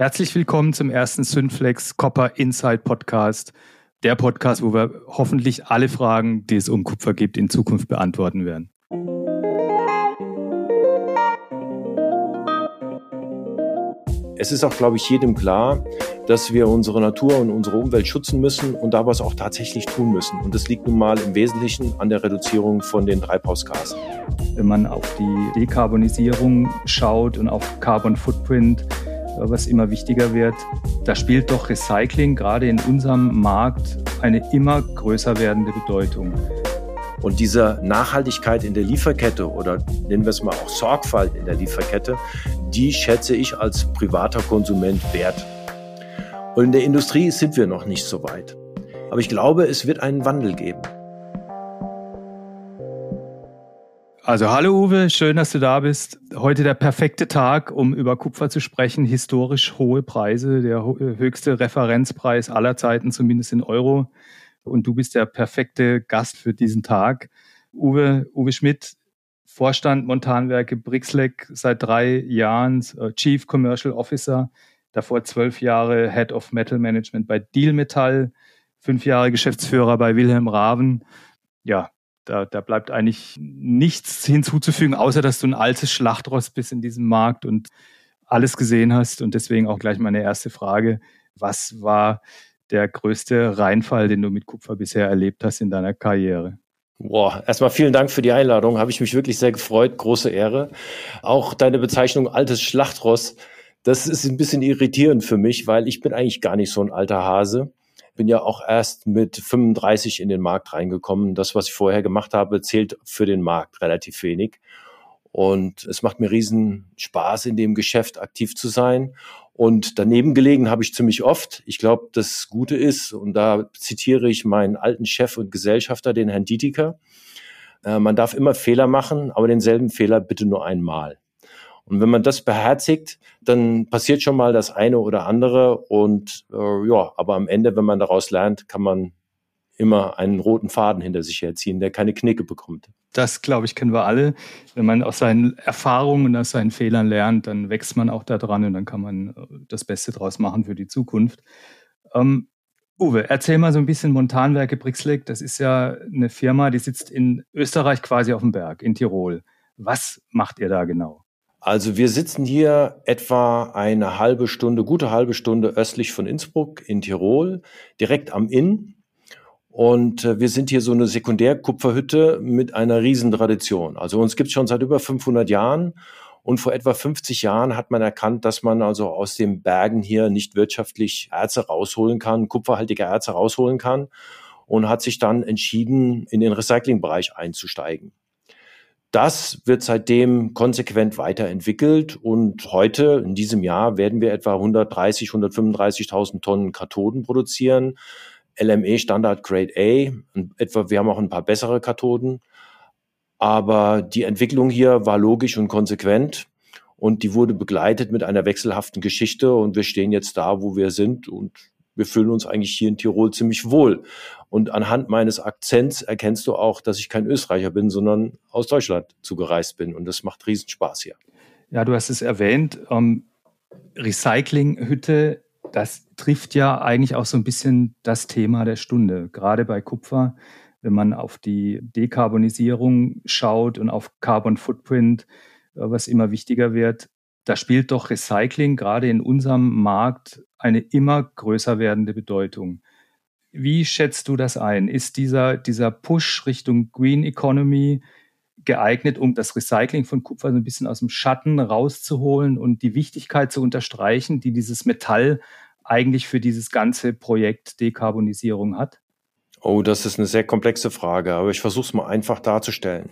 Herzlich willkommen zum ersten Synflex Copper Inside Podcast. Der Podcast, wo wir hoffentlich alle Fragen, die es um Kupfer gibt, in Zukunft beantworten werden. Es ist auch, glaube ich, jedem klar, dass wir unsere Natur und unsere Umwelt schützen müssen und da was auch tatsächlich tun müssen. Und das liegt nun mal im Wesentlichen an der Reduzierung von den Treibhausgasen. Wenn man auf die Dekarbonisierung schaut und auf Carbon Footprint, was immer wichtiger wird. Da spielt doch Recycling gerade in unserem Markt eine immer größer werdende Bedeutung. Und diese Nachhaltigkeit in der Lieferkette oder nennen wir es mal auch Sorgfalt in der Lieferkette, die schätze ich als privater Konsument wert. Und in der Industrie sind wir noch nicht so weit. Aber ich glaube, es wird einen Wandel geben. Also hallo Uwe, schön, dass du da bist. Heute der perfekte Tag, um über Kupfer zu sprechen. Historisch hohe Preise, der höchste Referenzpreis aller Zeiten, zumindest in Euro. Und du bist der perfekte Gast für diesen Tag. Uwe, Uwe Schmidt, Vorstand Montanwerke Brixleck seit drei Jahren, äh, Chief Commercial Officer, davor zwölf Jahre Head of Metal Management bei Deal Metall, fünf Jahre Geschäftsführer bei Wilhelm Raven. Ja, da, da bleibt eigentlich nichts hinzuzufügen, außer dass du ein altes Schlachtrost bist in diesem Markt und alles gesehen hast. Und deswegen auch gleich meine erste Frage. Was war der größte Reinfall, den du mit Kupfer bisher erlebt hast in deiner Karriere? Boah, erstmal vielen Dank für die Einladung. Habe ich mich wirklich sehr gefreut. Große Ehre. Auch deine Bezeichnung altes Schlachtross, das ist ein bisschen irritierend für mich, weil ich bin eigentlich gar nicht so ein alter Hase bin ja auch erst mit 35 in den Markt reingekommen. Das, was ich vorher gemacht habe, zählt für den Markt relativ wenig. Und es macht mir riesen Spaß, in dem Geschäft aktiv zu sein. Und daneben gelegen habe ich ziemlich oft. Ich glaube, das Gute ist, und da zitiere ich meinen alten Chef und Gesellschafter, den Herrn Dietiker, äh, man darf immer Fehler machen, aber denselben Fehler bitte nur einmal. Und wenn man das beherzigt, dann passiert schon mal das eine oder andere. Und äh, ja, aber am Ende, wenn man daraus lernt, kann man immer einen roten Faden hinter sich herziehen, der keine Knicke bekommt. Das, glaube ich, kennen wir alle. Wenn man aus seinen Erfahrungen und aus seinen Fehlern lernt, dann wächst man auch daran und dann kann man äh, das Beste draus machen für die Zukunft. Ähm, Uwe, erzähl mal so ein bisschen Montanwerke Brixleck. Das ist ja eine Firma, die sitzt in Österreich quasi auf dem Berg, in Tirol. Was macht ihr da genau? Also wir sitzen hier etwa eine halbe Stunde, gute halbe Stunde östlich von Innsbruck in Tirol, direkt am Inn. Und äh, wir sind hier so eine Sekundärkupferhütte mit einer Riesentradition. Also uns gibt es schon seit über 500 Jahren. Und vor etwa 50 Jahren hat man erkannt, dass man also aus den Bergen hier nicht wirtschaftlich Erze rausholen kann, kupferhaltige Erze rausholen kann und hat sich dann entschieden, in den Recyclingbereich einzusteigen. Das wird seitdem konsequent weiterentwickelt und heute, in diesem Jahr, werden wir etwa 130, 135.000 Tonnen Kathoden produzieren. LME Standard Grade A. Etwa, wir haben auch ein paar bessere Kathoden. Aber die Entwicklung hier war logisch und konsequent und die wurde begleitet mit einer wechselhaften Geschichte und wir stehen jetzt da, wo wir sind und wir fühlen uns eigentlich hier in Tirol ziemlich wohl. Und anhand meines Akzents erkennst du auch, dass ich kein Österreicher bin, sondern aus Deutschland zugereist bin. Und das macht riesen Spaß hier. Ja, du hast es erwähnt. Ähm, Recyclinghütte, das trifft ja eigentlich auch so ein bisschen das Thema der Stunde. Gerade bei Kupfer, wenn man auf die Dekarbonisierung schaut und auf Carbon Footprint, äh, was immer wichtiger wird, da spielt doch Recycling gerade in unserem Markt eine immer größer werdende Bedeutung. Wie schätzt du das ein? Ist dieser, dieser Push Richtung Green Economy geeignet, um das Recycling von Kupfer so ein bisschen aus dem Schatten rauszuholen und die Wichtigkeit zu unterstreichen, die dieses Metall eigentlich für dieses ganze Projekt Dekarbonisierung hat? Oh, das ist eine sehr komplexe Frage, aber ich versuche es mal einfach darzustellen.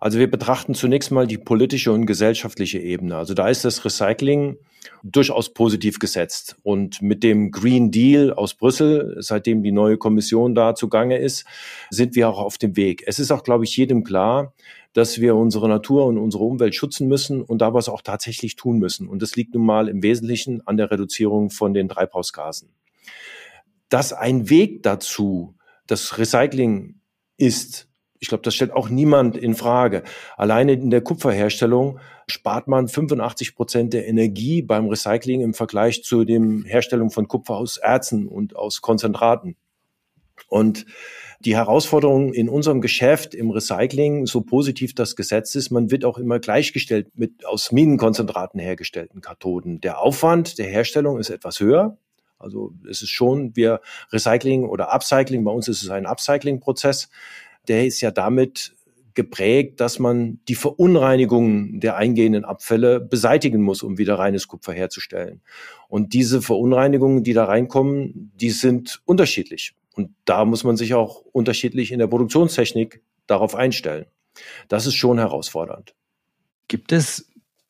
Also wir betrachten zunächst mal die politische und gesellschaftliche Ebene. Also da ist das Recycling durchaus positiv gesetzt. Und mit dem Green Deal aus Brüssel, seitdem die neue Kommission da zugange ist, sind wir auch auf dem Weg. Es ist auch, glaube ich, jedem klar, dass wir unsere Natur und unsere Umwelt schützen müssen und da was auch tatsächlich tun müssen. Und das liegt nun mal im Wesentlichen an der Reduzierung von den Treibhausgasen. Dass ein Weg dazu das Recycling ist, ich glaube, das stellt auch niemand in Frage. Alleine in der Kupferherstellung spart man 85 Prozent der Energie beim Recycling im Vergleich zu dem Herstellung von Kupfer aus Erzen und aus Konzentraten. Und die Herausforderung in unserem Geschäft im Recycling, so positiv das Gesetz ist, man wird auch immer gleichgestellt mit aus Minenkonzentraten hergestellten Kathoden. Der Aufwand der Herstellung ist etwas höher. Also es ist schon, wir Recycling oder Upcycling, bei uns ist es ein Upcycling-Prozess, der ist ja damit geprägt, dass man die Verunreinigungen der eingehenden Abfälle beseitigen muss, um wieder reines Kupfer herzustellen. Und diese Verunreinigungen, die da reinkommen, die sind unterschiedlich. Und da muss man sich auch unterschiedlich in der Produktionstechnik darauf einstellen. Das ist schon herausfordernd. Gibt es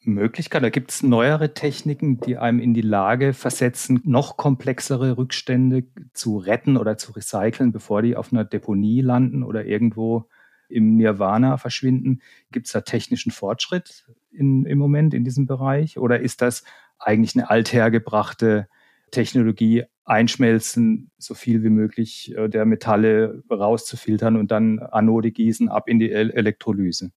Möglichkeiten, da gibt es neuere Techniken, die einem in die Lage versetzen, noch komplexere Rückstände zu retten oder zu recyceln, bevor die auf einer Deponie landen oder irgendwo im Nirvana verschwinden. Gibt es da technischen Fortschritt in, im Moment in diesem Bereich oder ist das eigentlich eine althergebrachte Technologie, einschmelzen, so viel wie möglich äh, der Metalle rauszufiltern und dann Anode gießen ab in die Elektrolyse?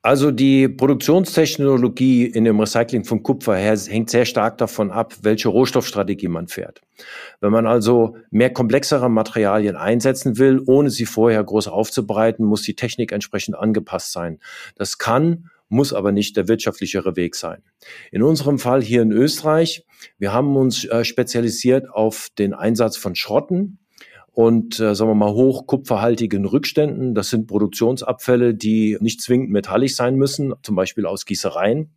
Also die Produktionstechnologie in dem Recycling von Kupfer hängt sehr stark davon ab, welche Rohstoffstrategie man fährt. Wenn man also mehr komplexere Materialien einsetzen will, ohne sie vorher groß aufzubereiten, muss die Technik entsprechend angepasst sein. Das kann muss aber nicht der wirtschaftlichere Weg sein. In unserem Fall hier in Österreich, wir haben uns äh, spezialisiert auf den Einsatz von Schrotten und äh, sagen wir mal hochkupferhaltigen Rückständen. Das sind Produktionsabfälle, die nicht zwingend metallisch sein müssen, zum Beispiel aus Gießereien.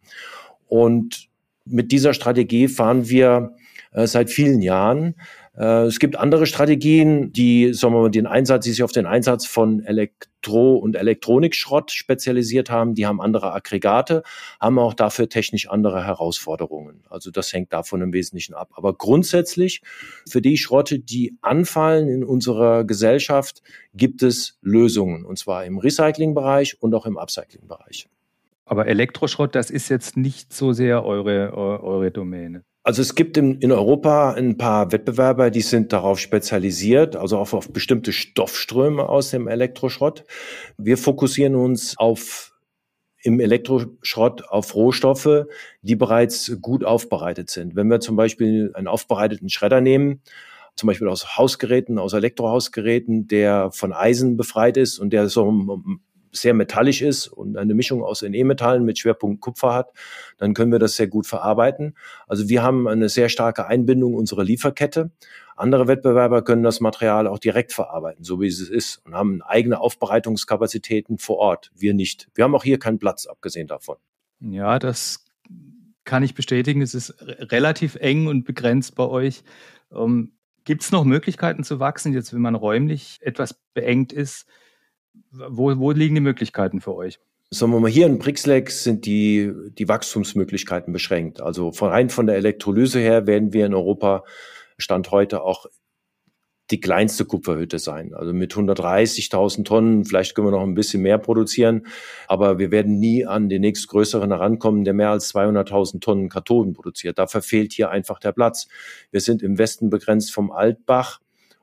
Und mit dieser Strategie fahren wir äh, seit vielen Jahren. Äh, es gibt andere Strategien, die, sagen wir mal, den Einsatz, die sich auf den Einsatz von Elektro- und Elektronikschrott spezialisiert haben. Die haben andere Aggregate, haben auch dafür technisch andere Herausforderungen. Also das hängt davon im Wesentlichen ab. Aber grundsätzlich für die Schrotte, die anfallen in unserer Gesellschaft, gibt es Lösungen. Und zwar im Recyclingbereich und auch im Upcyclingbereich. Aber Elektroschrott, das ist jetzt nicht so sehr eure, eure Domäne. Also es gibt in, in Europa ein paar Wettbewerber, die sind darauf spezialisiert, also auch auf bestimmte Stoffströme aus dem Elektroschrott. Wir fokussieren uns auf im Elektroschrott auf Rohstoffe, die bereits gut aufbereitet sind. Wenn wir zum Beispiel einen aufbereiteten Schredder nehmen, zum Beispiel aus Hausgeräten, aus Elektrohausgeräten, der von Eisen befreit ist und der so sehr metallisch ist und eine Mischung aus NE-Metallen mit Schwerpunkt Kupfer hat, dann können wir das sehr gut verarbeiten. Also wir haben eine sehr starke Einbindung unserer Lieferkette. Andere Wettbewerber können das Material auch direkt verarbeiten, so wie es ist, und haben eigene Aufbereitungskapazitäten vor Ort. Wir nicht. Wir haben auch hier keinen Platz, abgesehen davon. Ja, das kann ich bestätigen. Es ist relativ eng und begrenzt bei euch. Ähm, Gibt es noch Möglichkeiten zu wachsen, jetzt wenn man räumlich etwas beengt ist? Wo, wo liegen die Möglichkeiten für euch? Sagen wir mal, hier in Brixlex sind die, die Wachstumsmöglichkeiten beschränkt. Also von rein von der Elektrolyse her werden wir in Europa Stand heute auch die kleinste Kupferhütte sein. Also mit 130.000 Tonnen, vielleicht können wir noch ein bisschen mehr produzieren, aber wir werden nie an den nächstgrößeren herankommen, der mehr als 200.000 Tonnen Kathoden produziert. Dafür fehlt hier einfach der Platz. Wir sind im Westen begrenzt vom Altbach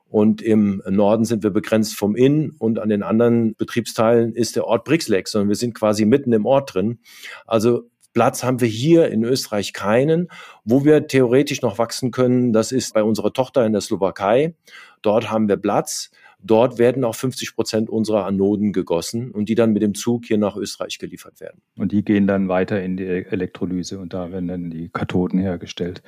und im Norden sind wir begrenzt vom Inn und an den anderen Betriebsteilen ist der Ort Brixlex, sondern wir sind quasi mitten im Ort drin. Also Platz haben wir hier in Österreich keinen. Wo wir theoretisch noch wachsen können, das ist bei unserer Tochter in der Slowakei. Dort haben wir Platz. Dort werden auch 50 Prozent unserer Anoden gegossen und die dann mit dem Zug hier nach Österreich geliefert werden. Und die gehen dann weiter in die Elektrolyse und da werden dann die Kathoden hergestellt.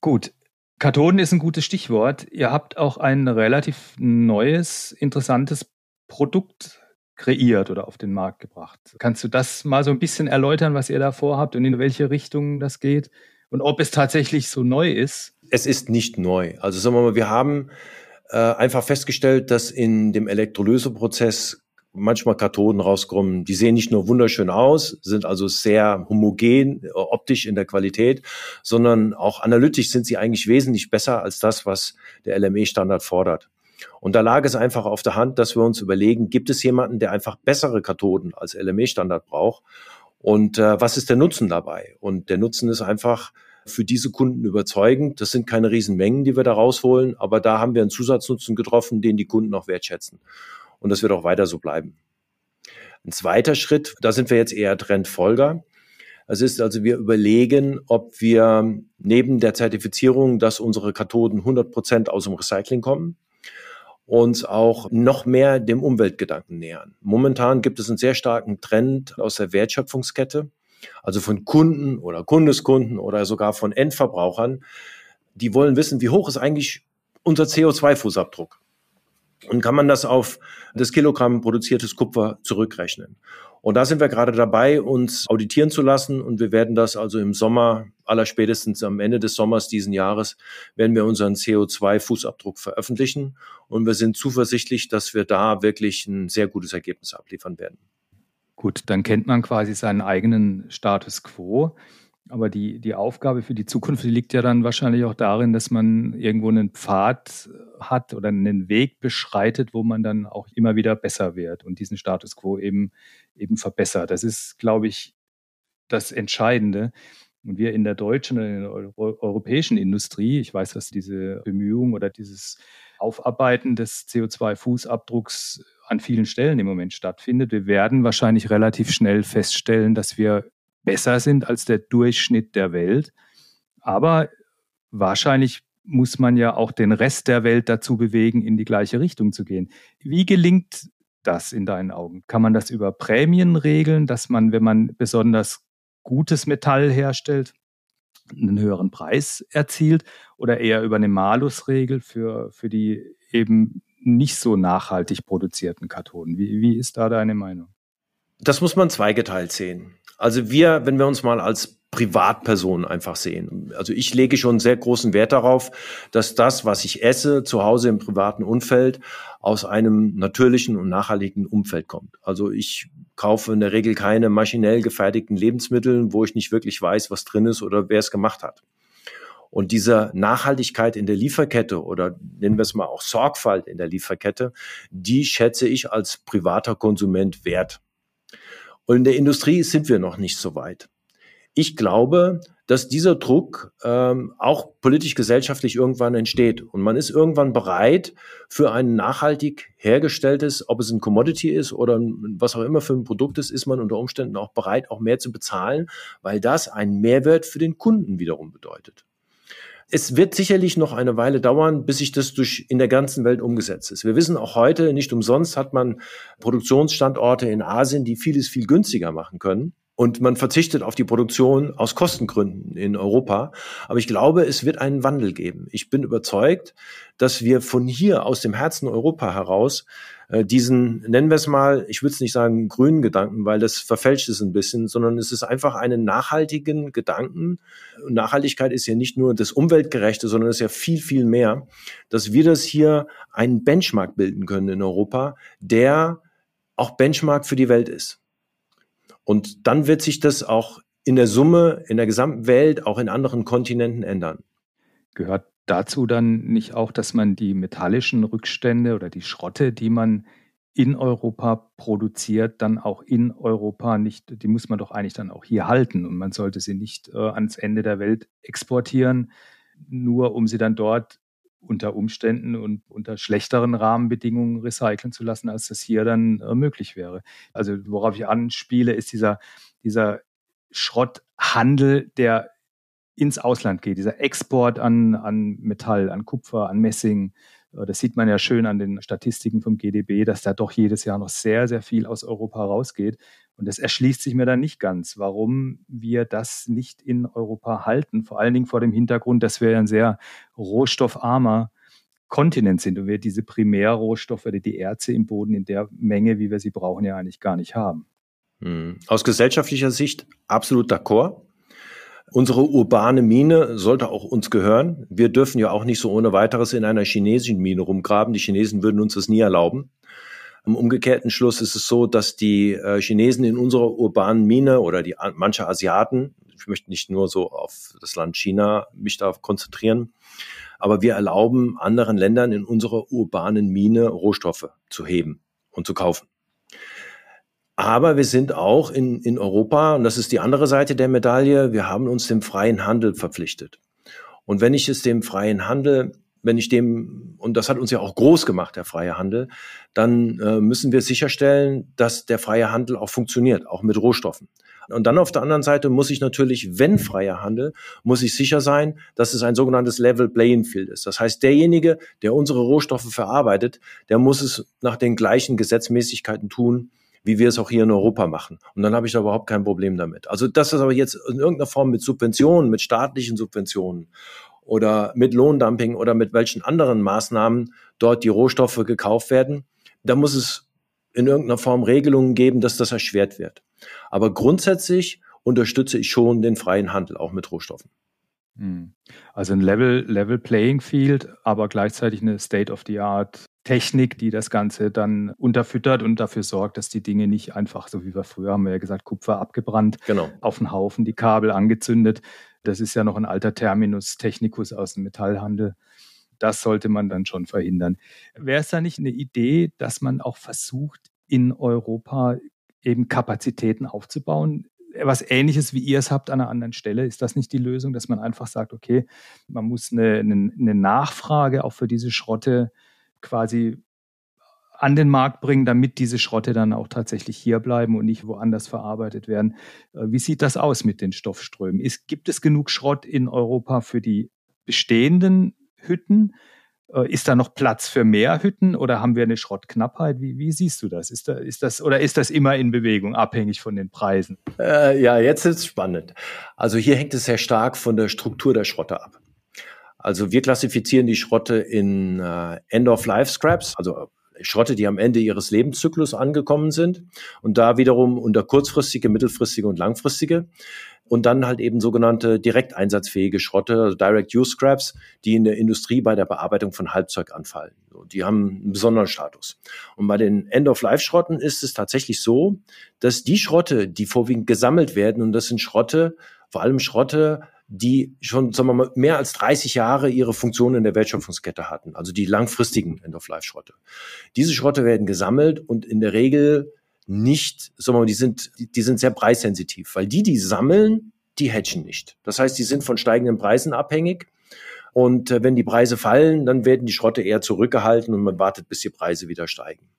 Gut, Kathoden ist ein gutes Stichwort. Ihr habt auch ein relativ neues, interessantes Produkt kreiert oder auf den Markt gebracht. Kannst du das mal so ein bisschen erläutern, was ihr da vorhabt und in welche Richtung das geht und ob es tatsächlich so neu ist? Es ist nicht neu. Also sagen wir mal, wir haben äh, einfach festgestellt, dass in dem Elektrolyseprozess manchmal Kathoden rauskommen. Die sehen nicht nur wunderschön aus, sind also sehr homogen äh, optisch in der Qualität, sondern auch analytisch sind sie eigentlich wesentlich besser als das, was der LME-Standard fordert. Und da lag es einfach auf der Hand, dass wir uns überlegen, gibt es jemanden, der einfach bessere Kathoden als LME-Standard braucht? Und äh, was ist der Nutzen dabei? Und der Nutzen ist einfach für diese Kunden überzeugend. Das sind keine Riesenmengen, die wir da rausholen, aber da haben wir einen Zusatznutzen getroffen, den die Kunden auch wertschätzen und das wird auch weiter so bleiben. Ein zweiter Schritt, da sind wir jetzt eher Trendfolger. Es ist also, wir überlegen, ob wir neben der Zertifizierung, dass unsere Kathoden 100 Prozent aus dem Recycling kommen, uns auch noch mehr dem Umweltgedanken nähern. Momentan gibt es einen sehr starken Trend aus der Wertschöpfungskette, also von Kunden oder Kundeskunden oder sogar von Endverbrauchern, die wollen wissen, wie hoch ist eigentlich unser CO2-Fußabdruck? Und kann man das auf das Kilogramm produziertes Kupfer zurückrechnen? Und da sind wir gerade dabei, uns auditieren zu lassen. Und wir werden das also im Sommer, allerspätestens am Ende des Sommers diesen Jahres, werden wir unseren CO2-Fußabdruck veröffentlichen. Und wir sind zuversichtlich, dass wir da wirklich ein sehr gutes Ergebnis abliefern werden. Gut, dann kennt man quasi seinen eigenen Status quo. Aber die, die Aufgabe für die Zukunft die liegt ja dann wahrscheinlich auch darin, dass man irgendwo einen Pfad hat oder einen Weg beschreitet, wo man dann auch immer wieder besser wird und diesen Status quo eben, eben verbessert. Das ist, glaube ich, das Entscheidende. Und wir in der deutschen oder in der europäischen Industrie, ich weiß, dass diese Bemühung oder dieses Aufarbeiten des CO2-Fußabdrucks an vielen Stellen im Moment stattfindet. Wir werden wahrscheinlich relativ schnell feststellen, dass wir besser sind als der Durchschnitt der Welt. Aber wahrscheinlich muss man ja auch den Rest der Welt dazu bewegen, in die gleiche Richtung zu gehen. Wie gelingt das in deinen Augen? Kann man das über Prämien regeln, dass man, wenn man besonders gutes Metall herstellt, einen höheren Preis erzielt oder eher über eine Malusregel für, für die eben nicht so nachhaltig produzierten Kartonen? Wie, wie ist da deine Meinung? Das muss man zweigeteilt sehen. Also wir, wenn wir uns mal als Privatperson einfach sehen. Also ich lege schon sehr großen Wert darauf, dass das, was ich esse, zu Hause im privaten Umfeld aus einem natürlichen und nachhaltigen Umfeld kommt. Also ich kaufe in der Regel keine maschinell gefertigten Lebensmittel, wo ich nicht wirklich weiß, was drin ist oder wer es gemacht hat. Und diese Nachhaltigkeit in der Lieferkette oder nennen wir es mal auch Sorgfalt in der Lieferkette, die schätze ich als privater Konsument wert. Und in der Industrie sind wir noch nicht so weit. Ich glaube, dass dieser Druck ähm, auch politisch-gesellschaftlich irgendwann entsteht. Und man ist irgendwann bereit, für ein nachhaltig hergestelltes, ob es ein Commodity ist oder was auch immer für ein Produkt ist, ist man unter Umständen auch bereit, auch mehr zu bezahlen, weil das einen Mehrwert für den Kunden wiederum bedeutet. Es wird sicherlich noch eine Weile dauern, bis sich das durch in der ganzen Welt umgesetzt ist. Wir wissen auch heute, nicht umsonst hat man Produktionsstandorte in Asien, die vieles viel günstiger machen können. Und man verzichtet auf die Produktion aus Kostengründen in Europa. Aber ich glaube, es wird einen Wandel geben. Ich bin überzeugt, dass wir von hier aus dem Herzen Europa heraus äh, diesen, nennen wir es mal, ich würde es nicht sagen grünen Gedanken, weil das verfälscht es ein bisschen, sondern es ist einfach einen nachhaltigen Gedanken. Und Nachhaltigkeit ist ja nicht nur das Umweltgerechte, sondern es ist ja viel, viel mehr, dass wir das hier einen Benchmark bilden können in Europa, der auch Benchmark für die Welt ist. Und dann wird sich das auch in der Summe, in der gesamten Welt, auch in anderen Kontinenten ändern. Gehört dazu dann nicht auch, dass man die metallischen Rückstände oder die Schrotte, die man in Europa produziert, dann auch in Europa nicht, die muss man doch eigentlich dann auch hier halten und man sollte sie nicht äh, ans Ende der Welt exportieren, nur um sie dann dort unter Umständen und unter schlechteren Rahmenbedingungen recyceln zu lassen, als das hier dann äh, möglich wäre. Also worauf ich anspiele, ist dieser, dieser Schrotthandel, der ins Ausland geht, dieser Export an, an Metall, an Kupfer, an Messing. Äh, das sieht man ja schön an den Statistiken vom GDB, dass da doch jedes Jahr noch sehr, sehr viel aus Europa rausgeht. Und das erschließt sich mir dann nicht ganz, warum wir das nicht in Europa halten. Vor allen Dingen vor dem Hintergrund, dass wir ein sehr rohstoffarmer Kontinent sind und wir diese Primärrohstoffe, die Erze im Boden in der Menge, wie wir sie brauchen, ja eigentlich gar nicht haben. Hm. Aus gesellschaftlicher Sicht absolut d'accord. Unsere urbane Mine sollte auch uns gehören. Wir dürfen ja auch nicht so ohne weiteres in einer chinesischen Mine rumgraben. Die Chinesen würden uns das nie erlauben. Im umgekehrten Schluss ist es so, dass die äh, Chinesen in unserer urbanen Mine oder die manche Asiaten, ich möchte nicht nur so auf das Land China mich da konzentrieren, aber wir erlauben anderen Ländern in unserer urbanen Mine Rohstoffe zu heben und zu kaufen. Aber wir sind auch in, in Europa, und das ist die andere Seite der Medaille, wir haben uns dem freien Handel verpflichtet. Und wenn ich es dem freien Handel wenn ich dem, und das hat uns ja auch groß gemacht, der freie Handel, dann äh, müssen wir sicherstellen, dass der freie Handel auch funktioniert, auch mit Rohstoffen. Und dann auf der anderen Seite muss ich natürlich, wenn freier Handel, muss ich sicher sein, dass es ein sogenanntes Level Playing Field ist. Das heißt, derjenige, der unsere Rohstoffe verarbeitet, der muss es nach den gleichen Gesetzmäßigkeiten tun, wie wir es auch hier in Europa machen. Und dann habe ich da überhaupt kein Problem damit. Also das ist aber jetzt in irgendeiner Form mit Subventionen, mit staatlichen Subventionen oder mit Lohndumping oder mit welchen anderen Maßnahmen dort die Rohstoffe gekauft werden, da muss es in irgendeiner Form Regelungen geben, dass das erschwert wird. Aber grundsätzlich unterstütze ich schon den freien Handel auch mit Rohstoffen. Hm. Also ein Level, Level Playing Field, aber gleichzeitig eine State-of-the-Art Technik, die das Ganze dann unterfüttert und dafür sorgt, dass die Dinge nicht einfach, so wie wir früher haben wir ja gesagt, Kupfer abgebrannt, genau. auf den Haufen, die Kabel angezündet. Das ist ja noch ein alter Terminus technicus aus dem Metallhandel. Das sollte man dann schon verhindern. Wäre es da nicht eine Idee, dass man auch versucht, in Europa eben Kapazitäten aufzubauen? Was ähnliches wie ihr es habt an einer anderen Stelle, ist das nicht die Lösung, dass man einfach sagt, okay, man muss eine, eine, eine Nachfrage auch für diese Schrotte quasi an den Markt bringen, damit diese Schrotte dann auch tatsächlich hier bleiben und nicht woanders verarbeitet werden. Äh, wie sieht das aus mit den Stoffströmen? Ist, gibt es genug Schrott in Europa für die bestehenden Hütten? Äh, ist da noch Platz für mehr Hütten oder haben wir eine Schrottknappheit? Wie, wie siehst du das? Ist, da, ist das? Oder ist das immer in Bewegung, abhängig von den Preisen? Äh, ja, jetzt ist es spannend. Also hier hängt es sehr stark von der Struktur der Schrotte ab. Also wir klassifizieren die Schrotte in äh, End-of-Life-Scraps, also Schrotte, die am Ende ihres Lebenszyklus angekommen sind und da wiederum unter kurzfristige, mittelfristige und langfristige und dann halt eben sogenannte direkt einsatzfähige Schrotte, also Direct Use Scraps, die in der Industrie bei der Bearbeitung von Halbzeug anfallen. Die haben einen besonderen Status. Und bei den End-of-Life-Schrotten ist es tatsächlich so, dass die Schrotte, die vorwiegend gesammelt werden, und das sind Schrotte, vor allem Schrotte, die schon, sagen wir mal, mehr als 30 Jahre ihre Funktion in der Wertschöpfungskette hatten, also die langfristigen End-of-Life-Schrotte. Diese Schrotte werden gesammelt und in der Regel nicht, sagen wir mal, die sind, die sind sehr preissensitiv, weil die, die sammeln, die hedgen nicht. Das heißt, die sind von steigenden Preisen abhängig. Und äh, wenn die Preise fallen, dann werden die Schrotte eher zurückgehalten und man wartet, bis die Preise wieder steigen.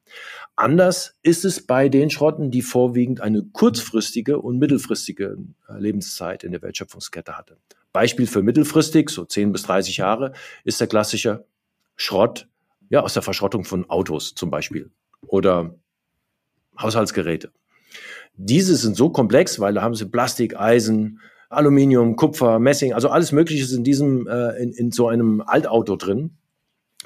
Anders ist es bei den Schrotten, die vorwiegend eine kurzfristige und mittelfristige äh, Lebenszeit in der Wertschöpfungskette hatte. Beispiel für mittelfristig, so 10 bis 30 Jahre, ist der klassische Schrott ja, aus der Verschrottung von Autos zum Beispiel oder Haushaltsgeräte. Diese sind so komplex, weil da haben sie Plastik, Eisen, Aluminium, Kupfer, Messing, also alles Mögliche ist in diesem, äh, in, in so einem Altauto drin,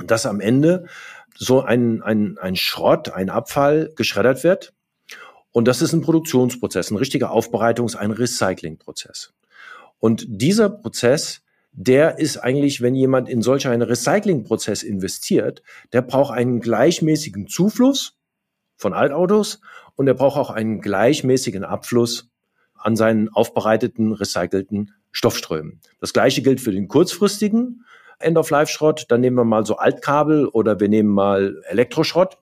dass am Ende so ein, ein, ein Schrott, ein Abfall geschreddert wird. Und das ist ein Produktionsprozess, ein richtiger Aufbereitungs-, ein Recyclingprozess. Und dieser Prozess, der ist eigentlich, wenn jemand in solch einen Recyclingprozess investiert, der braucht einen gleichmäßigen Zufluss von Altautos und er braucht auch einen gleichmäßigen Abfluss an seinen aufbereiteten, recycelten Stoffströmen. Das gleiche gilt für den kurzfristigen End-of-Life-Schrott. Dann nehmen wir mal so Altkabel oder wir nehmen mal Elektroschrott.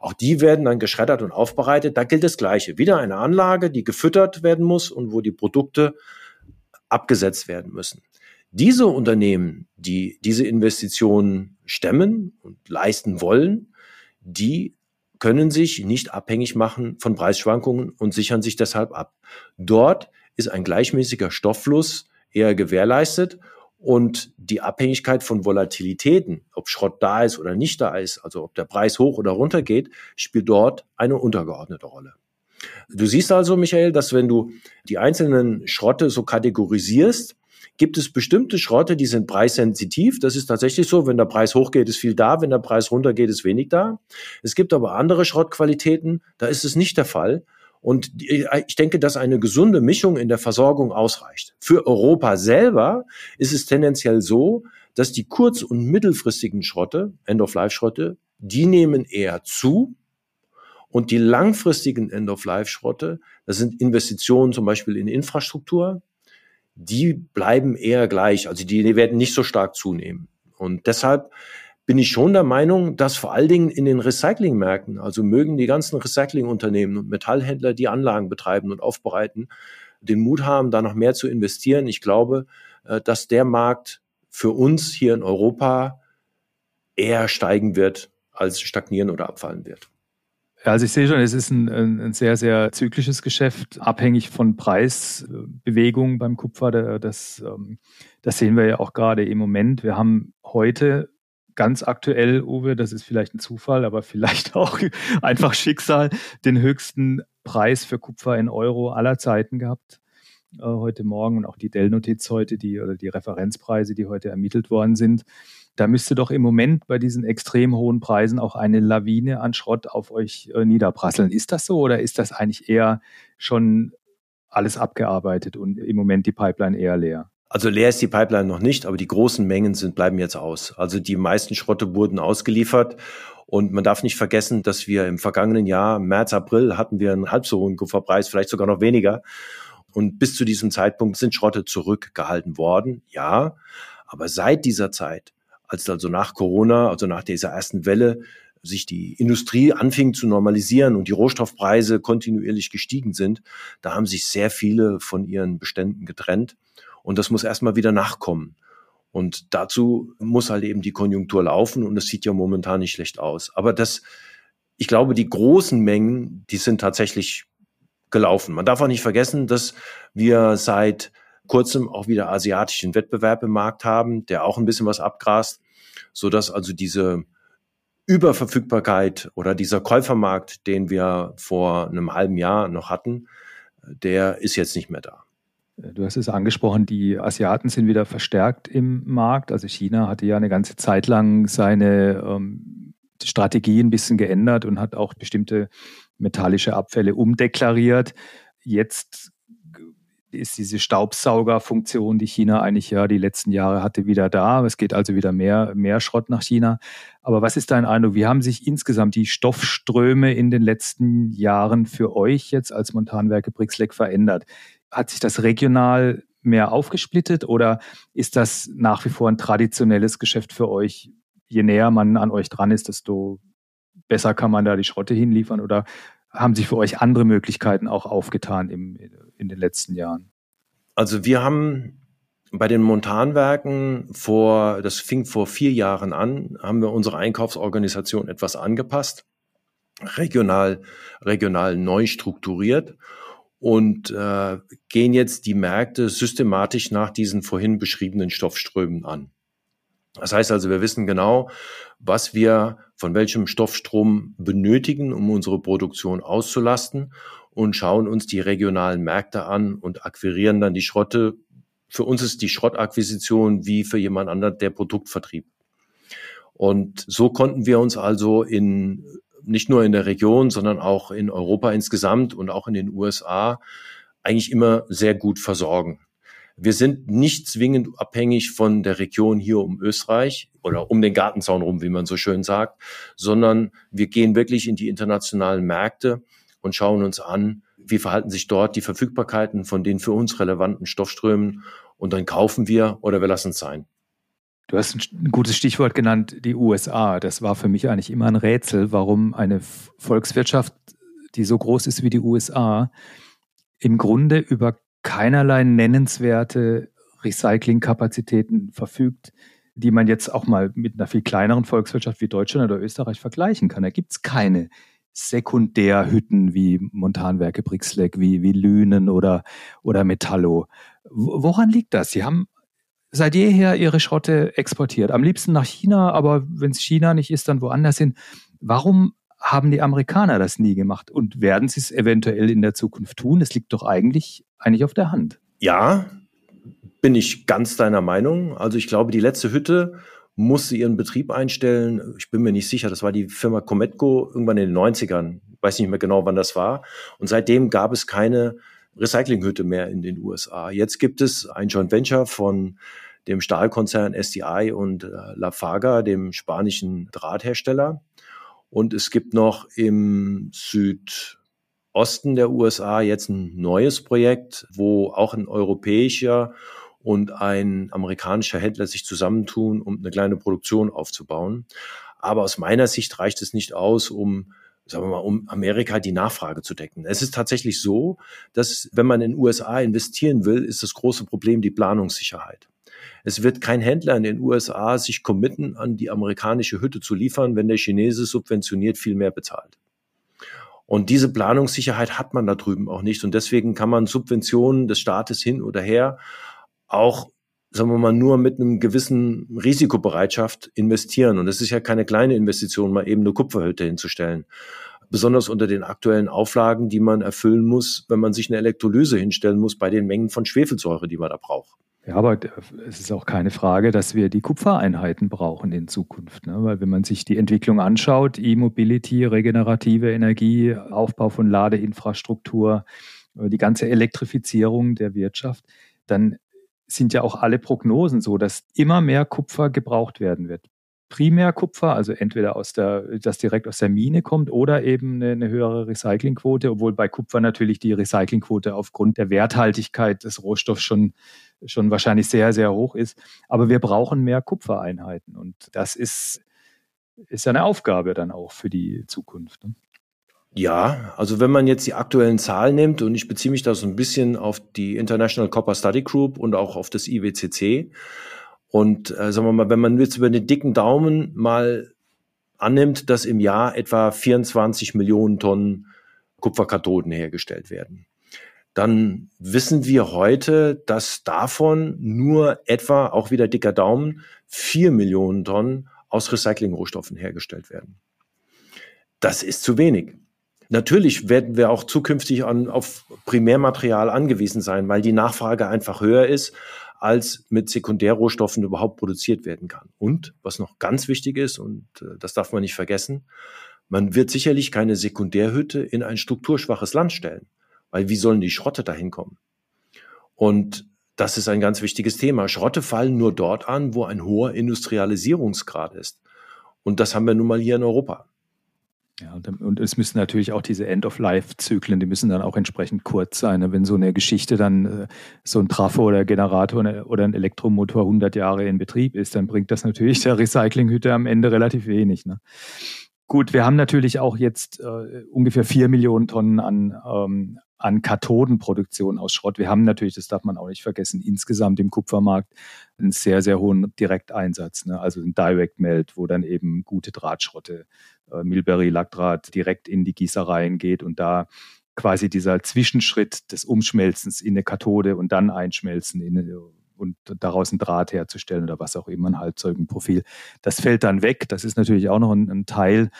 Auch die werden dann geschreddert und aufbereitet. Da gilt das Gleiche. Wieder eine Anlage, die gefüttert werden muss und wo die Produkte abgesetzt werden müssen. Diese Unternehmen, die diese Investitionen stemmen und leisten wollen, die können sich nicht abhängig machen von Preisschwankungen und sichern sich deshalb ab. Dort ist ein gleichmäßiger Stofffluss eher gewährleistet und die Abhängigkeit von Volatilitäten, ob Schrott da ist oder nicht da ist, also ob der Preis hoch oder runter geht, spielt dort eine untergeordnete Rolle. Du siehst also, Michael, dass wenn du die einzelnen Schrotte so kategorisierst, gibt es bestimmte Schrotte, die sind preissensitiv. Das ist tatsächlich so. Wenn der Preis hochgeht, ist viel da. Wenn der Preis runtergeht, ist wenig da. Es gibt aber andere Schrottqualitäten, da ist es nicht der Fall. Und ich denke, dass eine gesunde Mischung in der Versorgung ausreicht. Für Europa selber ist es tendenziell so, dass die kurz- und mittelfristigen Schrotte, End-of-Life-Schrotte, die nehmen eher zu. Und die langfristigen End-of-Life-Schrotte, das sind Investitionen zum Beispiel in Infrastruktur, die bleiben eher gleich. Also die, werden nicht so stark zunehmen. Und deshalb bin ich schon der Meinung, dass vor allen Dingen in den Recyclingmärkten, also mögen die ganzen Recyclingunternehmen und Metallhändler, die Anlagen betreiben und aufbereiten, den Mut haben, da noch mehr zu investieren. Ich glaube, äh, dass der Markt für uns hier in Europa eher steigen wird, als stagnieren oder abfallen wird. Also ich sehe schon, es ist ein, ein sehr, sehr zyklisches Geschäft, abhängig von Preisbewegungen beim Kupfer. Das, ähm, das sehen wir ja auch gerade im Moment. Wir haben heute ganz aktuell, Uwe, das ist vielleicht ein Zufall, aber vielleicht auch einfach Schicksal, den höchsten Preis für Kupfer in Euro aller Zeiten gehabt äh, heute Morgen und auch die Dell-Notiz heute, die oder die Referenzpreise, die heute ermittelt worden sind da müsste doch im Moment bei diesen extrem hohen Preisen auch eine Lawine an Schrott auf euch äh, niederprasseln. Ist das so oder ist das eigentlich eher schon alles abgearbeitet und im Moment die Pipeline eher leer? Also leer ist die Pipeline noch nicht, aber die großen Mengen sind, bleiben jetzt aus. Also die meisten Schrotte wurden ausgeliefert und man darf nicht vergessen, dass wir im vergangenen Jahr, März, April, hatten wir einen halb so hohen Kupferpreis, vielleicht sogar noch weniger. Und bis zu diesem Zeitpunkt sind Schrotte zurückgehalten worden, ja. Aber seit dieser Zeit als also nach Corona, also nach dieser ersten Welle, sich die Industrie anfing zu normalisieren und die Rohstoffpreise kontinuierlich gestiegen sind, da haben sich sehr viele von ihren Beständen getrennt. Und das muss erstmal wieder nachkommen. Und dazu muss halt eben die Konjunktur laufen und es sieht ja momentan nicht schlecht aus. Aber das, ich glaube, die großen Mengen, die sind tatsächlich gelaufen. Man darf auch nicht vergessen, dass wir seit kurzem auch wieder asiatischen Wettbewerb im Markt haben, der auch ein bisschen was abgrast, so dass also diese Überverfügbarkeit oder dieser Käufermarkt, den wir vor einem halben Jahr noch hatten, der ist jetzt nicht mehr da. Du hast es angesprochen, die Asiaten sind wieder verstärkt im Markt. Also China hatte ja eine ganze Zeit lang seine ähm, Strategie ein bisschen geändert und hat auch bestimmte metallische Abfälle umdeklariert. Jetzt ist diese Staubsaugerfunktion, die China eigentlich ja die letzten Jahre hatte, wieder da. Es geht also wieder mehr, mehr Schrott nach China. Aber was ist dein Eindruck? Wie haben sich insgesamt die Stoffströme in den letzten Jahren für euch jetzt als Montanwerke Brixleck verändert? Hat sich das regional mehr aufgesplittet oder ist das nach wie vor ein traditionelles Geschäft für euch? Je näher man an euch dran ist, desto besser kann man da die Schrotte hinliefern oder haben sich für euch andere Möglichkeiten auch aufgetan im, in den letzten Jahren? Also wir haben bei den Montanwerken vor, das fing vor vier Jahren an, haben wir unsere Einkaufsorganisation etwas angepasst, regional, regional neu strukturiert und äh, gehen jetzt die Märkte systematisch nach diesen vorhin beschriebenen Stoffströmen an. Das heißt also, wir wissen genau, was wir von welchem Stoffstrom benötigen, um unsere Produktion auszulasten und schauen uns die regionalen Märkte an und akquirieren dann die Schrotte. Für uns ist die Schrottakquisition wie für jemand anderen der Produktvertrieb. Und so konnten wir uns also in nicht nur in der Region, sondern auch in Europa insgesamt und auch in den USA eigentlich immer sehr gut versorgen. Wir sind nicht zwingend abhängig von der Region hier um Österreich oder um den Gartenzaun rum, wie man so schön sagt, sondern wir gehen wirklich in die internationalen Märkte und schauen uns an, wie verhalten sich dort die Verfügbarkeiten von den für uns relevanten Stoffströmen und dann kaufen wir oder wir lassen es sein. Du hast ein gutes Stichwort genannt, die USA. Das war für mich eigentlich immer ein Rätsel, warum eine Volkswirtschaft, die so groß ist wie die USA, im Grunde über keinerlei nennenswerte Recyclingkapazitäten verfügt, die man jetzt auch mal mit einer viel kleineren Volkswirtschaft wie Deutschland oder Österreich vergleichen kann. Da gibt es keine Sekundärhütten wie Montanwerke Brixleck, wie, wie Lünen oder, oder Metallo. Woran liegt das? Sie haben seit jeher ihre Schrotte exportiert. Am liebsten nach China, aber wenn es China nicht ist, dann woanders hin. Warum haben die Amerikaner das nie gemacht und werden sie es eventuell in der Zukunft tun? Es liegt doch eigentlich, eigentlich auf der Hand. Ja, bin ich ganz deiner Meinung. Also ich glaube, die letzte Hütte musste ihren Betrieb einstellen. Ich bin mir nicht sicher, das war die Firma Cometco irgendwann in den 90ern. Ich weiß nicht mehr genau, wann das war. Und seitdem gab es keine Recyclinghütte mehr in den USA. Jetzt gibt es ein Joint Venture von dem Stahlkonzern SDI und äh, Lafarga, dem spanischen Drahthersteller. Und es gibt noch im Südosten der USA jetzt ein neues Projekt, wo auch ein europäischer und ein amerikanischer Händler sich zusammentun, um eine kleine Produktion aufzubauen. Aber aus meiner Sicht reicht es nicht aus, um sagen wir mal, um Amerika die Nachfrage zu decken. Es ist tatsächlich so, dass wenn man in USA investieren will, ist das große Problem die Planungssicherheit. Es wird kein Händler in den USA sich committen, an die amerikanische Hütte zu liefern, wenn der Chinese subventioniert viel mehr bezahlt. Und diese Planungssicherheit hat man da drüben auch nicht. Und deswegen kann man Subventionen des Staates hin oder her auch, sagen wir mal, nur mit einem gewissen Risikobereitschaft investieren. Und es ist ja keine kleine Investition, mal eben eine Kupferhütte hinzustellen. Besonders unter den aktuellen Auflagen, die man erfüllen muss, wenn man sich eine Elektrolyse hinstellen muss bei den Mengen von Schwefelsäure, die man da braucht. Ja, aber es ist auch keine Frage, dass wir die Kupfereinheiten brauchen in Zukunft. Ne? Weil wenn man sich die Entwicklung anschaut, E-Mobility, regenerative Energie, Aufbau von Ladeinfrastruktur, äh, die ganze Elektrifizierung der Wirtschaft, dann sind ja auch alle Prognosen so, dass immer mehr Kupfer gebraucht werden wird. Primärkupfer, also entweder aus der, das direkt aus der Mine kommt oder eben eine, eine, höhere Recyclingquote, obwohl bei Kupfer natürlich die Recyclingquote aufgrund der Werthaltigkeit des Rohstoffs schon, schon wahrscheinlich sehr, sehr hoch ist. Aber wir brauchen mehr Kupfereinheiten und das ist, ist eine Aufgabe dann auch für die Zukunft. Ne? Ja, also wenn man jetzt die aktuellen Zahlen nimmt und ich beziehe mich da so ein bisschen auf die International Copper Study Group und auch auf das IWCC, und äh, sagen wir mal, wenn man jetzt über den dicken Daumen mal annimmt, dass im Jahr etwa 24 Millionen Tonnen Kupferkathoden hergestellt werden, dann wissen wir heute, dass davon nur etwa, auch wieder dicker Daumen, vier Millionen Tonnen aus Recyclingrohstoffen hergestellt werden. Das ist zu wenig. Natürlich werden wir auch zukünftig an, auf Primärmaterial angewiesen sein, weil die Nachfrage einfach höher ist als mit Sekundärrohstoffen überhaupt produziert werden kann. Und was noch ganz wichtig ist, und äh, das darf man nicht vergessen, man wird sicherlich keine Sekundärhütte in ein strukturschwaches Land stellen, weil wie sollen die Schrotte dahin kommen? Und das ist ein ganz wichtiges Thema. Schrotte fallen nur dort an, wo ein hoher Industrialisierungsgrad ist. Und das haben wir nun mal hier in Europa. Ja, und es müssen natürlich auch diese End-of-Life-Zyklen, die müssen dann auch entsprechend kurz sein. Ne? Wenn so eine Geschichte dann äh, so ein Trafo oder Generator ne, oder ein Elektromotor 100 Jahre in Betrieb ist, dann bringt das natürlich der Recyclinghütte am Ende relativ wenig. Ne? Gut, wir haben natürlich auch jetzt äh, ungefähr vier Millionen Tonnen an, ähm, an Kathodenproduktion aus Schrott. Wir haben natürlich, das darf man auch nicht vergessen, insgesamt im Kupfermarkt einen sehr, sehr hohen Direkteinsatz, ne? also ein Direct Melt, wo dann eben gute Drahtschrotte äh, Milbury Lackdraht direkt in die Gießereien geht und da quasi dieser Zwischenschritt des Umschmelzens in eine Kathode und dann einschmelzen in, und daraus ein Draht herzustellen oder was auch immer, ein Halbzeugenprofil. Das fällt dann weg. Das ist natürlich auch noch ein, ein Teil.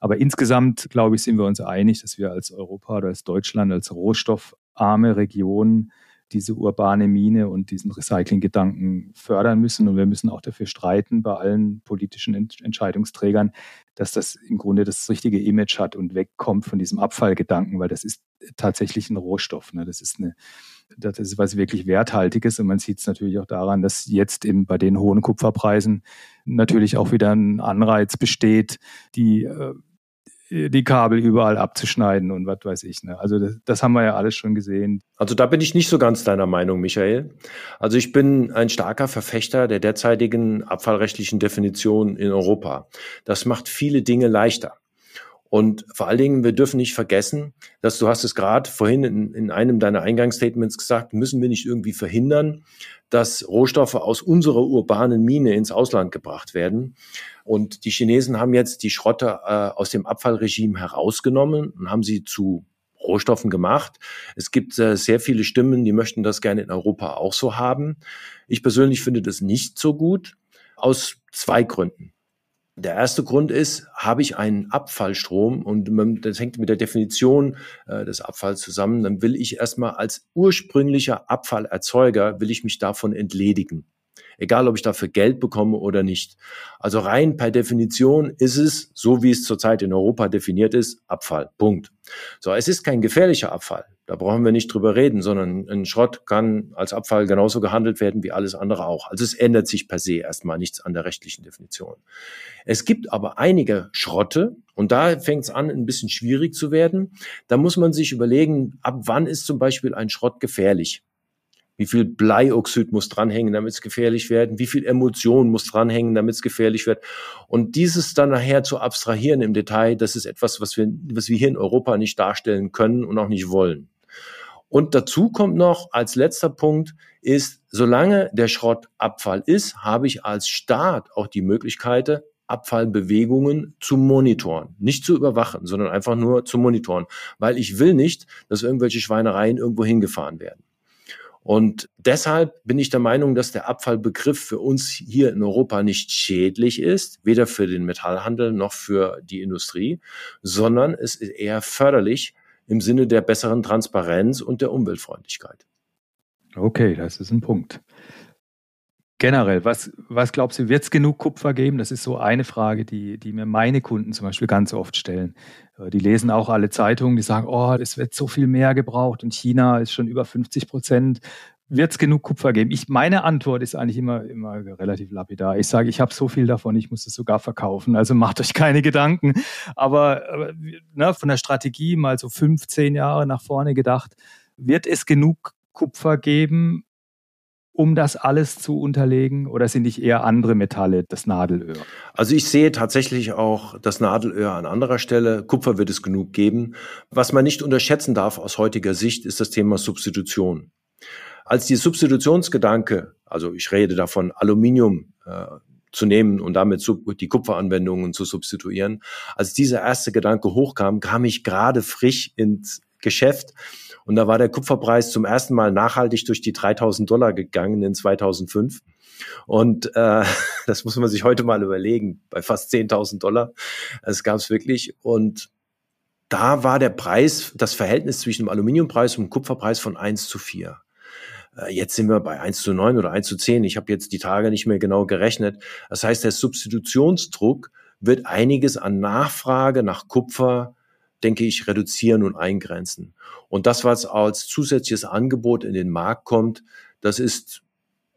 Aber insgesamt, glaube ich, sind wir uns einig, dass wir als Europa oder als Deutschland, als rohstoffarme Region diese urbane Mine und diesen Recyclinggedanken fördern müssen. Und wir müssen auch dafür streiten bei allen politischen Entscheidungsträgern, dass das im Grunde das richtige Image hat und wegkommt von diesem Abfallgedanken, weil das ist tatsächlich ein Rohstoff. Ne? Das ist eine, das ist was wirklich Werthaltiges und man sieht es natürlich auch daran, dass jetzt eben bei den hohen Kupferpreisen natürlich auch wieder ein Anreiz besteht, die äh, die Kabel überall abzuschneiden und was weiß ich. Ne? Also das, das, haben wir ja alles schon gesehen. Also da bin ich nicht so ganz deiner Meinung, Michael. Also ich bin ein starker Verfechter der derzeitigen abfallrechtlichen Definition in Europa. Das macht viele Dinge leichter. Und vor allen Dingen, wir dürfen nicht vergessen, dass du hast es gerade vorhin in, in einem deiner Eingangsstatements gesagt, müssen wir nicht irgendwie verhindern, dass Rohstoffe aus unserer urbanen Mine ins Ausland gebracht werden. Und die Chinesen haben jetzt die Schrotte äh, aus dem Abfallregime herausgenommen und haben sie zu Rohstoffen gemacht. Es gibt äh, sehr viele Stimmen, die möchten das gerne in Europa auch so haben. Ich persönlich finde das nicht so gut aus zwei Gründen. Der erste Grund ist, habe ich einen Abfallstrom und das hängt mit der Definition äh, des Abfalls zusammen, dann will ich erstmal als ursprünglicher Abfallerzeuger, will ich mich davon entledigen. Egal, ob ich dafür Geld bekomme oder nicht. Also rein per Definition ist es, so wie es zurzeit in Europa definiert ist, Abfall. Punkt. So, es ist kein gefährlicher Abfall. Da brauchen wir nicht drüber reden, sondern ein Schrott kann als Abfall genauso gehandelt werden wie alles andere auch. Also es ändert sich per se erstmal nichts an der rechtlichen Definition. Es gibt aber einige Schrotte, und da fängt es an, ein bisschen schwierig zu werden. Da muss man sich überlegen, ab wann ist zum Beispiel ein Schrott gefährlich? Wie viel Bleioxid muss dranhängen, damit es gefährlich wird? Wie viel Emotion muss dranhängen, damit es gefährlich wird? Und dieses dann nachher zu abstrahieren im Detail, das ist etwas, was wir, was wir hier in Europa nicht darstellen können und auch nicht wollen. Und dazu kommt noch als letzter Punkt ist, solange der Schrott Abfall ist, habe ich als Staat auch die Möglichkeit, Abfallbewegungen zu monitoren. Nicht zu überwachen, sondern einfach nur zu monitoren. Weil ich will nicht, dass irgendwelche Schweinereien irgendwo hingefahren werden. Und deshalb bin ich der Meinung, dass der Abfallbegriff für uns hier in Europa nicht schädlich ist, weder für den Metallhandel noch für die Industrie, sondern es ist eher förderlich im Sinne der besseren Transparenz und der Umweltfreundlichkeit. Okay, das ist ein Punkt. Generell, was, was glaubst du, wird es genug Kupfer geben? Das ist so eine Frage, die, die mir meine Kunden zum Beispiel ganz oft stellen. Äh, die lesen auch alle Zeitungen, die sagen, oh, es wird so viel mehr gebraucht und China ist schon über 50 Prozent. Wird es genug Kupfer geben? Ich, meine Antwort ist eigentlich immer, immer relativ lapidar. Ich sage, ich habe so viel davon, ich muss es sogar verkaufen. Also macht euch keine Gedanken. Aber, aber ne, von der Strategie mal so 15 Jahre nach vorne gedacht, wird es genug Kupfer geben, um das alles zu unterlegen oder sind nicht eher andere Metalle das Nadelöhr? Also ich sehe tatsächlich auch das Nadelöhr an anderer Stelle. Kupfer wird es genug geben. Was man nicht unterschätzen darf aus heutiger Sicht, ist das Thema Substitution. Als die Substitutionsgedanke, also ich rede davon, Aluminium äh, zu nehmen und damit die Kupferanwendungen zu substituieren, als dieser erste Gedanke hochkam, kam ich gerade frisch ins Geschäft und da war der Kupferpreis zum ersten Mal nachhaltig durch die 3000 Dollar gegangen in 2005. Und äh, das muss man sich heute mal überlegen, bei fast 10.000 Dollar. Es gab es wirklich. Und da war der Preis, das Verhältnis zwischen dem Aluminiumpreis und dem Kupferpreis von 1 zu 4. Äh, jetzt sind wir bei 1 zu 9 oder 1 zu 10. Ich habe jetzt die Tage nicht mehr genau gerechnet. Das heißt, der Substitutionsdruck wird einiges an Nachfrage nach Kupfer denke ich, reduzieren und eingrenzen. Und das, was als zusätzliches Angebot in den Markt kommt, das ist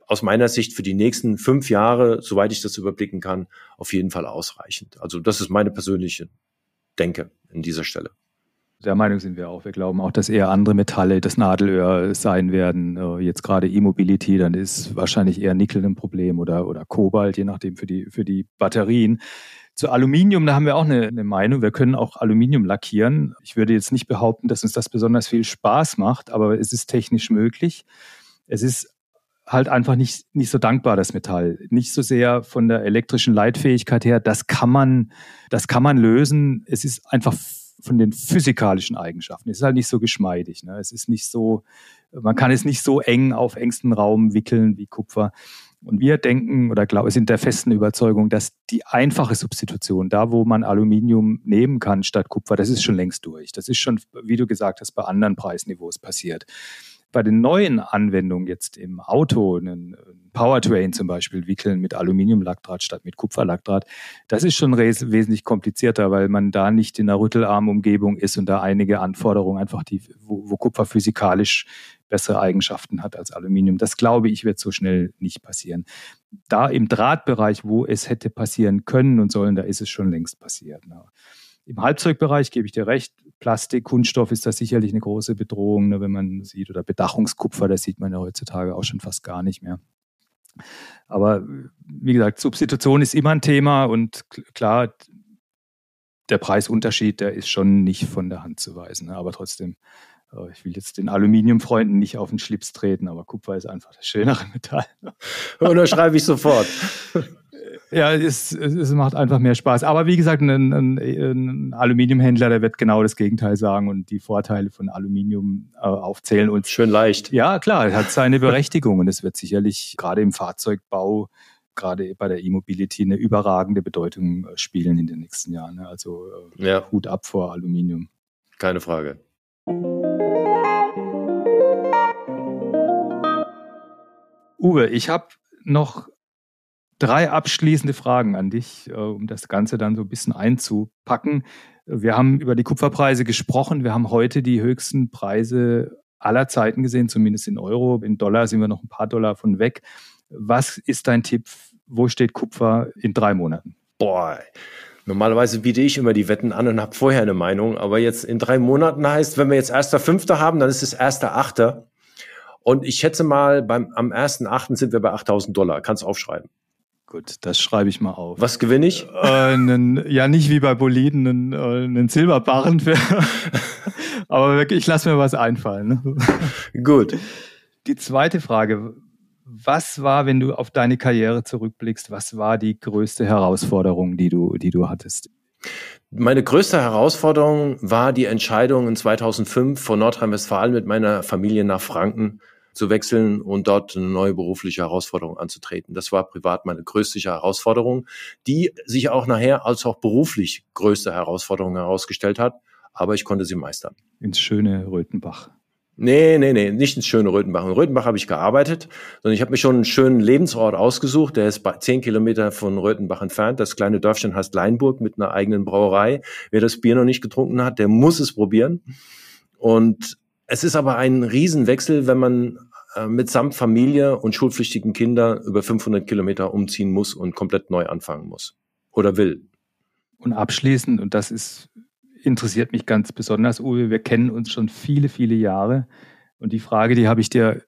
aus meiner Sicht für die nächsten fünf Jahre, soweit ich das überblicken kann, auf jeden Fall ausreichend. Also das ist meine persönliche Denke in dieser Stelle. Der Meinung sind wir auch. Wir glauben auch, dass eher andere Metalle das Nadelöhr sein werden. Äh, jetzt gerade E-Mobility, dann ist wahrscheinlich eher Nickel ein Problem oder, oder Kobalt, je nachdem für die, für die Batterien. Zu Aluminium, da haben wir auch eine, eine, Meinung. Wir können auch Aluminium lackieren. Ich würde jetzt nicht behaupten, dass uns das besonders viel Spaß macht, aber es ist technisch möglich. Es ist halt einfach nicht, nicht so dankbar, das Metall. Nicht so sehr von der elektrischen Leitfähigkeit her. Das kann man, das kann man lösen. Es ist einfach von den physikalischen Eigenschaften. Es ist halt nicht so geschmeidig. Ne? Es ist nicht so, man kann es nicht so eng auf engsten Raum wickeln wie Kupfer. Und wir denken oder glauben, sind der festen Überzeugung, dass die einfache Substitution, da wo man Aluminium nehmen kann statt Kupfer, das ist schon längst durch. Das ist schon, wie du gesagt hast, bei anderen Preisniveaus passiert. Bei den neuen Anwendungen jetzt im Auto, einen Powertrain zum Beispiel, wickeln mit Aluminiumlackdraht statt mit Kupferlackdraht, das ist schon wesentlich komplizierter, weil man da nicht in einer Rüttelarmumgebung ist und da einige Anforderungen einfach, die, wo, wo Kupfer physikalisch bessere Eigenschaften hat als Aluminium. Das glaube ich, wird so schnell nicht passieren. Da im Drahtbereich, wo es hätte passieren können und sollen, da ist es schon längst passiert. Ne? Im Halbzeugbereich gebe ich dir recht. Plastik, Kunststoff ist da sicherlich eine große Bedrohung, ne, wenn man sieht, oder Bedachungskupfer, das sieht man ja heutzutage auch schon fast gar nicht mehr. Aber wie gesagt, Substitution ist immer ein Thema und klar, der Preisunterschied, der ist schon nicht von der Hand zu weisen. Ne? Aber trotzdem äh, ich will jetzt den Aluminiumfreunden nicht auf den Schlips treten, aber Kupfer ist einfach das schönere Metall. Unterschreibe ich sofort. Ja, es, es macht einfach mehr Spaß. Aber wie gesagt, ein, ein, ein, Aluminiumhändler, der wird genau das Gegenteil sagen und die Vorteile von Aluminium äh, aufzählen. Und Schön leicht. Ja, klar, hat seine Berechtigung und es wird sicherlich gerade im Fahrzeugbau, gerade bei der E-Mobility eine überragende Bedeutung äh, spielen in den nächsten Jahren. Ne? Also äh, ja. Hut ab vor Aluminium. Keine Frage. Uwe, ich habe noch drei abschließende Fragen an dich, äh, um das Ganze dann so ein bisschen einzupacken. Wir haben über die Kupferpreise gesprochen. Wir haben heute die höchsten Preise aller Zeiten gesehen, zumindest in Euro. In Dollar sind wir noch ein paar Dollar von weg. Was ist dein Tipp? Wo steht Kupfer in drei Monaten? Boah, Normalerweise biete ich immer die Wetten an und habe vorher eine Meinung, aber jetzt in drei Monaten heißt, wenn wir jetzt erster Fünfter haben, dann ist es erster Achter. Und ich schätze mal, beim, am ersten Achten sind wir bei 8000 Dollar. Kannst aufschreiben. Gut, das schreibe ich mal auf. Was gewinne ich? Äh, einen, ja, nicht wie bei Boliden, einen, äh, einen Silberbarren. Für, aber ich lasse mir was einfallen. Gut. Die zweite Frage. Was war, wenn du auf deine Karriere zurückblickst, was war die größte Herausforderung, die du, die du hattest? Meine größte Herausforderung war die Entscheidung in 2005 von Nordrhein-Westfalen mit meiner Familie nach Franken zu wechseln und dort eine neue berufliche Herausforderung anzutreten. Das war privat meine größte Herausforderung, die sich auch nachher als auch beruflich größte Herausforderung herausgestellt hat, aber ich konnte sie meistern. Ins schöne Röthenbach. Nee, nee, nee, nicht ins schöne Röthenbach. In Röthenbach habe ich gearbeitet, sondern ich habe mir schon einen schönen Lebensort ausgesucht. Der ist bei zehn Kilometer von Röthenbach entfernt. Das kleine Dörfchen heißt Leinburg mit einer eigenen Brauerei. Wer das Bier noch nicht getrunken hat, der muss es probieren. Und es ist aber ein Riesenwechsel, wenn man äh, mitsamt Familie und schulpflichtigen Kinder über 500 Kilometer umziehen muss und komplett neu anfangen muss oder will. Und abschließend, und das ist interessiert mich ganz besonders, Uwe. Wir kennen uns schon viele, viele Jahre. Und die Frage, die habe ich dir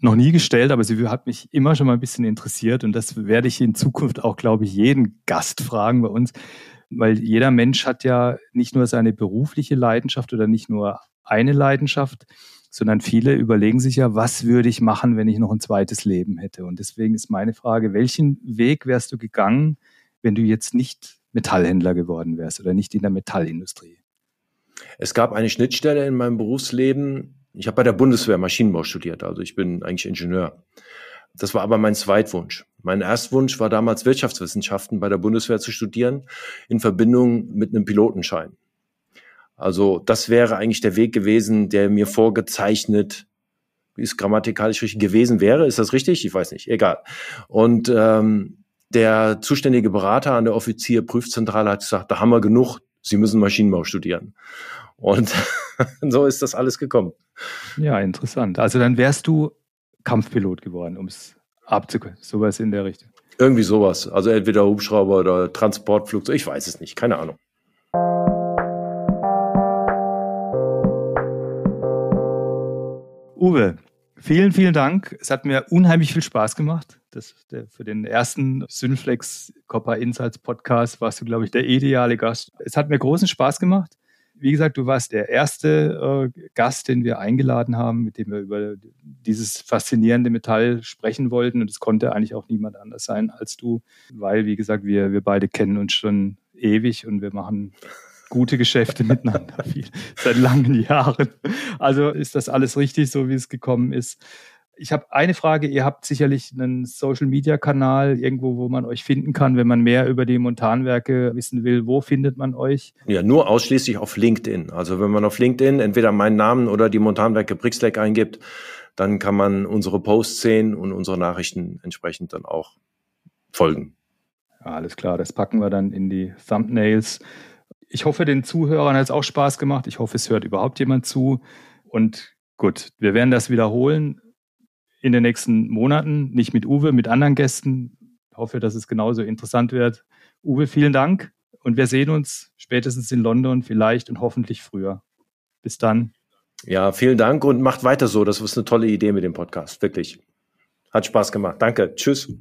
noch nie gestellt, aber sie hat mich immer schon mal ein bisschen interessiert. Und das werde ich in Zukunft auch, glaube ich, jeden Gast fragen bei uns. Weil jeder Mensch hat ja nicht nur seine berufliche Leidenschaft oder nicht nur eine Leidenschaft, sondern viele überlegen sich ja, was würde ich machen, wenn ich noch ein zweites Leben hätte? Und deswegen ist meine Frage, welchen Weg wärst du gegangen, wenn du jetzt nicht Metallhändler geworden wärst oder nicht in der Metallindustrie? Es gab eine Schnittstelle in meinem Berufsleben. Ich habe bei der Bundeswehr Maschinenbau studiert, also ich bin eigentlich Ingenieur. Das war aber mein Zweitwunsch. Mein Erstwunsch war damals Wirtschaftswissenschaften bei der Bundeswehr zu studieren in Verbindung mit einem Pilotenschein. Also das wäre eigentlich der Weg gewesen, der mir vorgezeichnet, wie es grammatikalisch richtig gewesen wäre. Ist das richtig? Ich weiß nicht. Egal. Und ähm, der zuständige Berater an der Offizierprüfzentrale hat gesagt, da haben wir genug, Sie müssen Maschinenbau studieren. Und so ist das alles gekommen. Ja, interessant. Also dann wärst du Kampfpilot geworden, um es abzukönnen. Sowas in der Richtung. Irgendwie sowas. Also entweder Hubschrauber oder Transportflugzeug. Ich weiß es nicht. Keine Ahnung. Uwe, vielen, vielen Dank. Es hat mir unheimlich viel Spaß gemacht. Das, der, für den ersten Synflex Copper Insights Podcast warst du, glaube ich, der ideale Gast. Es hat mir großen Spaß gemacht. Wie gesagt, du warst der erste äh, Gast, den wir eingeladen haben, mit dem wir über dieses faszinierende Metall sprechen wollten. Und es konnte eigentlich auch niemand anders sein als du, weil, wie gesagt, wir, wir beide kennen uns schon ewig und wir machen gute Geschäfte miteinander, viel, seit langen Jahren. Also ist das alles richtig, so wie es gekommen ist. Ich habe eine Frage. Ihr habt sicherlich einen Social-Media-Kanal irgendwo, wo man euch finden kann, wenn man mehr über die Montanwerke wissen will. Wo findet man euch? Ja, nur ausschließlich auf LinkedIn. Also wenn man auf LinkedIn entweder meinen Namen oder die Montanwerke Brixleck eingibt, dann kann man unsere Posts sehen und unsere Nachrichten entsprechend dann auch folgen. Ja, alles klar, das packen wir dann in die Thumbnails. Ich hoffe, den Zuhörern hat es auch Spaß gemacht. Ich hoffe, es hört überhaupt jemand zu. Und gut, wir werden das wiederholen in den nächsten Monaten, nicht mit Uwe, mit anderen Gästen. Ich hoffe, dass es genauso interessant wird. Uwe, vielen Dank und wir sehen uns spätestens in London, vielleicht und hoffentlich früher. Bis dann. Ja, vielen Dank und macht weiter so. Das ist eine tolle Idee mit dem Podcast. Wirklich. Hat Spaß gemacht. Danke. Tschüss.